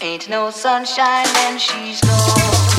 Ain't no sunshine when she's gone.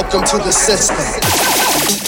Welcome to the system.